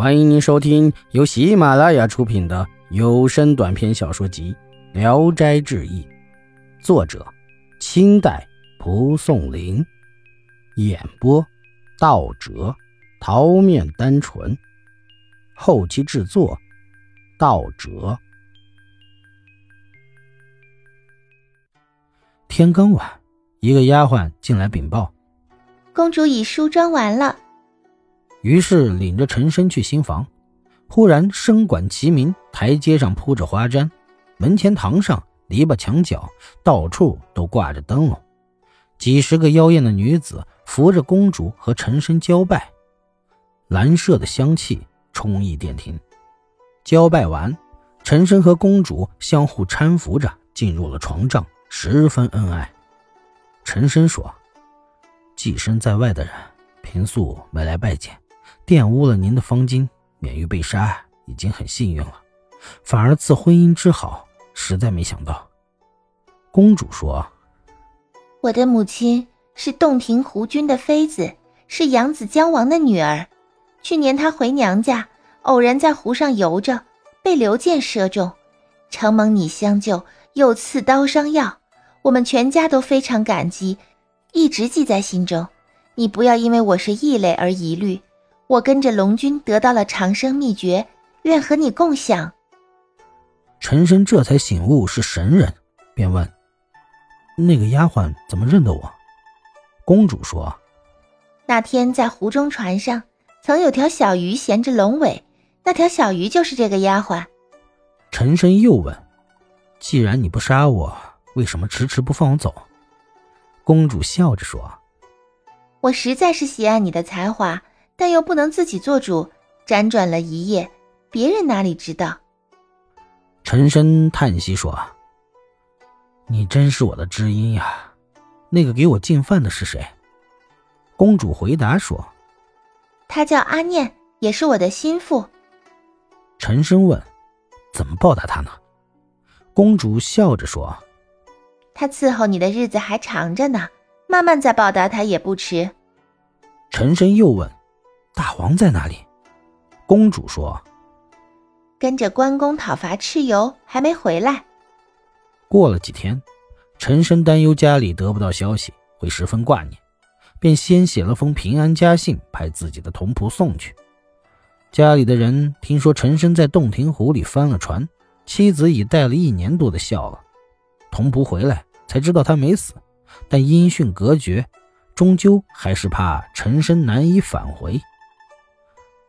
欢迎您收听由喜马拉雅出品的有声短篇小说集《聊斋志异》，作者：清代蒲松龄，演播：道哲、桃面单纯，后期制作：道哲。天刚晚，一个丫鬟进来禀报：公主已梳妆完了。于是领着陈升去新房，忽然声管齐鸣，台阶上铺着花毡，门前堂上篱笆墙角到处都挂着灯笼，几十个妖艳的女子扶着公主和陈升交拜，兰麝的香气充溢殿庭。交拜完，陈升和公主相互搀扶着进入了床帐，十分恩爱。陈升说：“寄身在外的人，平素没来拜见。”玷污了您的芳巾，免于被杀，已经很幸运了。反而赐婚姻之好，实在没想到。公主说：“我的母亲是洞庭湖君的妃子，是扬子江王的女儿。去年她回娘家，偶然在湖上游着，被流箭射中，承蒙你相救，又赐刀伤药，我们全家都非常感激，一直记在心中。你不要因为我是异类而疑虑。”我跟着龙君得到了长生秘诀，愿和你共享。陈深这才醒悟是神人，便问：“那个丫鬟怎么认得我？”公主说：“那天在湖中船上，曾有条小鱼衔着龙尾，那条小鱼就是这个丫鬟。”陈深又问：“既然你不杀我，为什么迟迟不放我走？”公主笑着说：“我实在是喜爱你的才华。”但又不能自己做主，辗转了一夜，别人哪里知道？陈深叹息说：“你真是我的知音呀！那个给我进饭的是谁？”公主回答说：“他叫阿念，也是我的心腹。”陈深问：“怎么报答他呢？”公主笑着说：“他伺候你的日子还长着呢，慢慢再报答他也不迟。”陈深又问。大王在哪里？公主说：“跟着关公讨伐蚩尤，还没回来。”过了几天，陈升担忧家里得不到消息，会十分挂念，便先写了封平安家信，派自己的童仆送去。家里的人听说陈升在洞庭湖里翻了船，妻子已带了一年多的孝了。童仆回来才知道他没死，但音讯隔绝，终究还是怕陈升难以返回。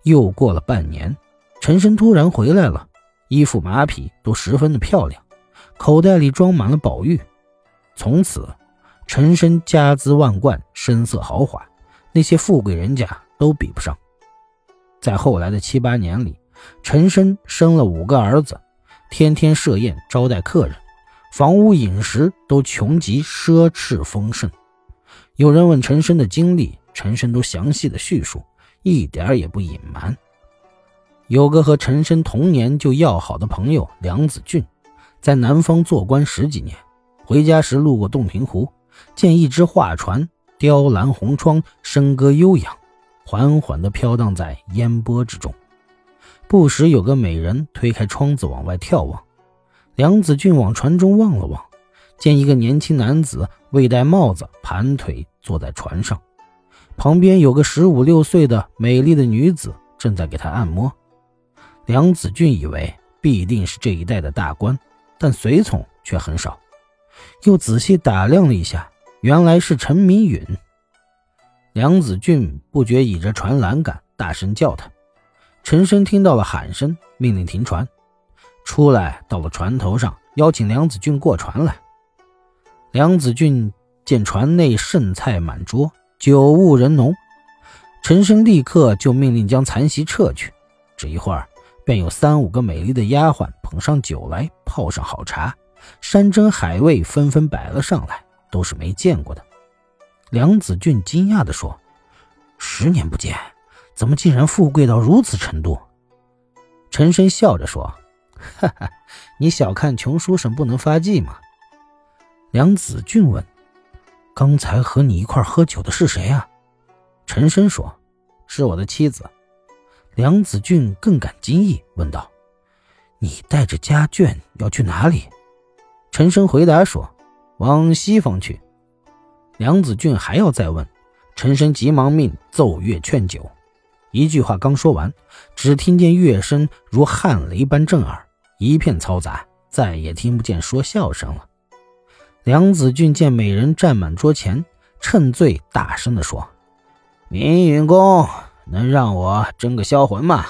又过了半年，陈升突然回来了，衣服马匹都十分的漂亮，口袋里装满了宝玉。从此，陈升家资万贯，声色豪华，那些富贵人家都比不上。在后来的七八年里，陈升生了五个儿子，天天设宴招待客人，房屋饮食都穷极奢侈丰盛。有人问陈升的经历，陈升都详细的叙述。一点也不隐瞒。有个和陈深同年就要好的朋友梁子俊，在南方做官十几年，回家时路过洞庭湖，见一只画船，雕栏红窗，笙歌悠扬，缓缓地飘荡在烟波之中。不时有个美人推开窗子往外眺望。梁子俊往船中望了望，见一个年轻男子未戴帽子，盘腿坐在船上。旁边有个十五六岁的美丽的女子正在给他按摩，梁子俊以为必定是这一带的大官，但随从却很少。又仔细打量了一下，原来是陈明允。梁子俊不觉倚着船栏杆，大声叫他。陈升听到了喊声，命令停船，出来到了船头上，邀请梁子俊过船来。梁子俊见船内剩菜满桌。酒雾人浓，陈升立刻就命令将残席撤去。只一会儿，便有三五个美丽的丫鬟捧上酒来，泡上好茶，山珍海味纷纷摆了上来，都是没见过的。梁子俊惊讶地说：“十年不见，怎么竟然富贵到如此程度？”陈升笑着说：“哈哈，你小看穷书生不能发迹吗？”梁子俊问。刚才和你一块喝酒的是谁啊？陈升说：“是我的妻子。”梁子俊更感惊异，问道：“你带着家眷要去哪里？”陈生回答说：“往西方去。”梁子俊还要再问，陈生急忙命奏乐劝酒。一句话刚说完，只听见乐声如旱雷般震耳，一片嘈杂，再也听不见说笑声了。梁子俊见美人站满桌前，趁醉大声地说：“明允公，能让我争个销魂吗？”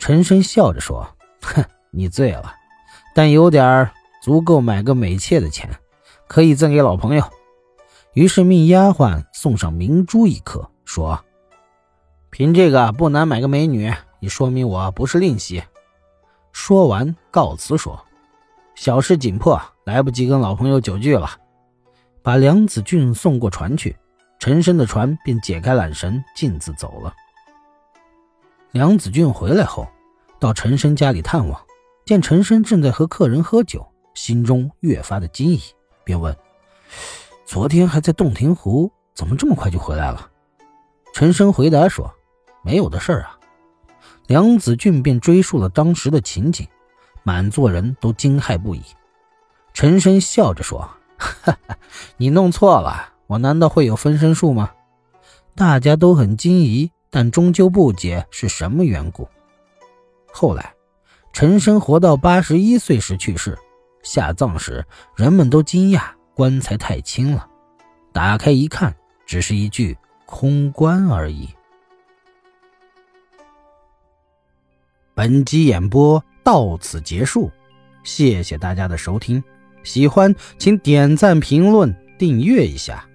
陈生笑着说：“哼，你醉了，但有点足够买个美妾的钱，可以赠给老朋友。”于是命丫鬟送上明珠一颗，说。凭这个不难买个美女，也说明我不是吝惜。说完告辞说：“小事紧迫，来不及跟老朋友久聚了。”把梁子俊送过船去，陈生的船便解开缆绳，径自走了。梁子俊回来后，到陈生家里探望，见陈生正在和客人喝酒，心中越发的惊异，便问：“昨天还在洞庭湖，怎么这么快就回来了？”陈生回答说。没有的事儿啊，梁子俊便追述了当时的情景，满座人都惊骇不已。陈生笑着说：“哈哈，你弄错了，我难道会有分身术吗？”大家都很惊疑，但终究不解是什么缘故。后来，陈生活到八十一岁时去世，下葬时人们都惊讶棺材太轻了，打开一看，只是一具空棺而已。本集演播到此结束，谢谢大家的收听。喜欢请点赞、评论、订阅一下。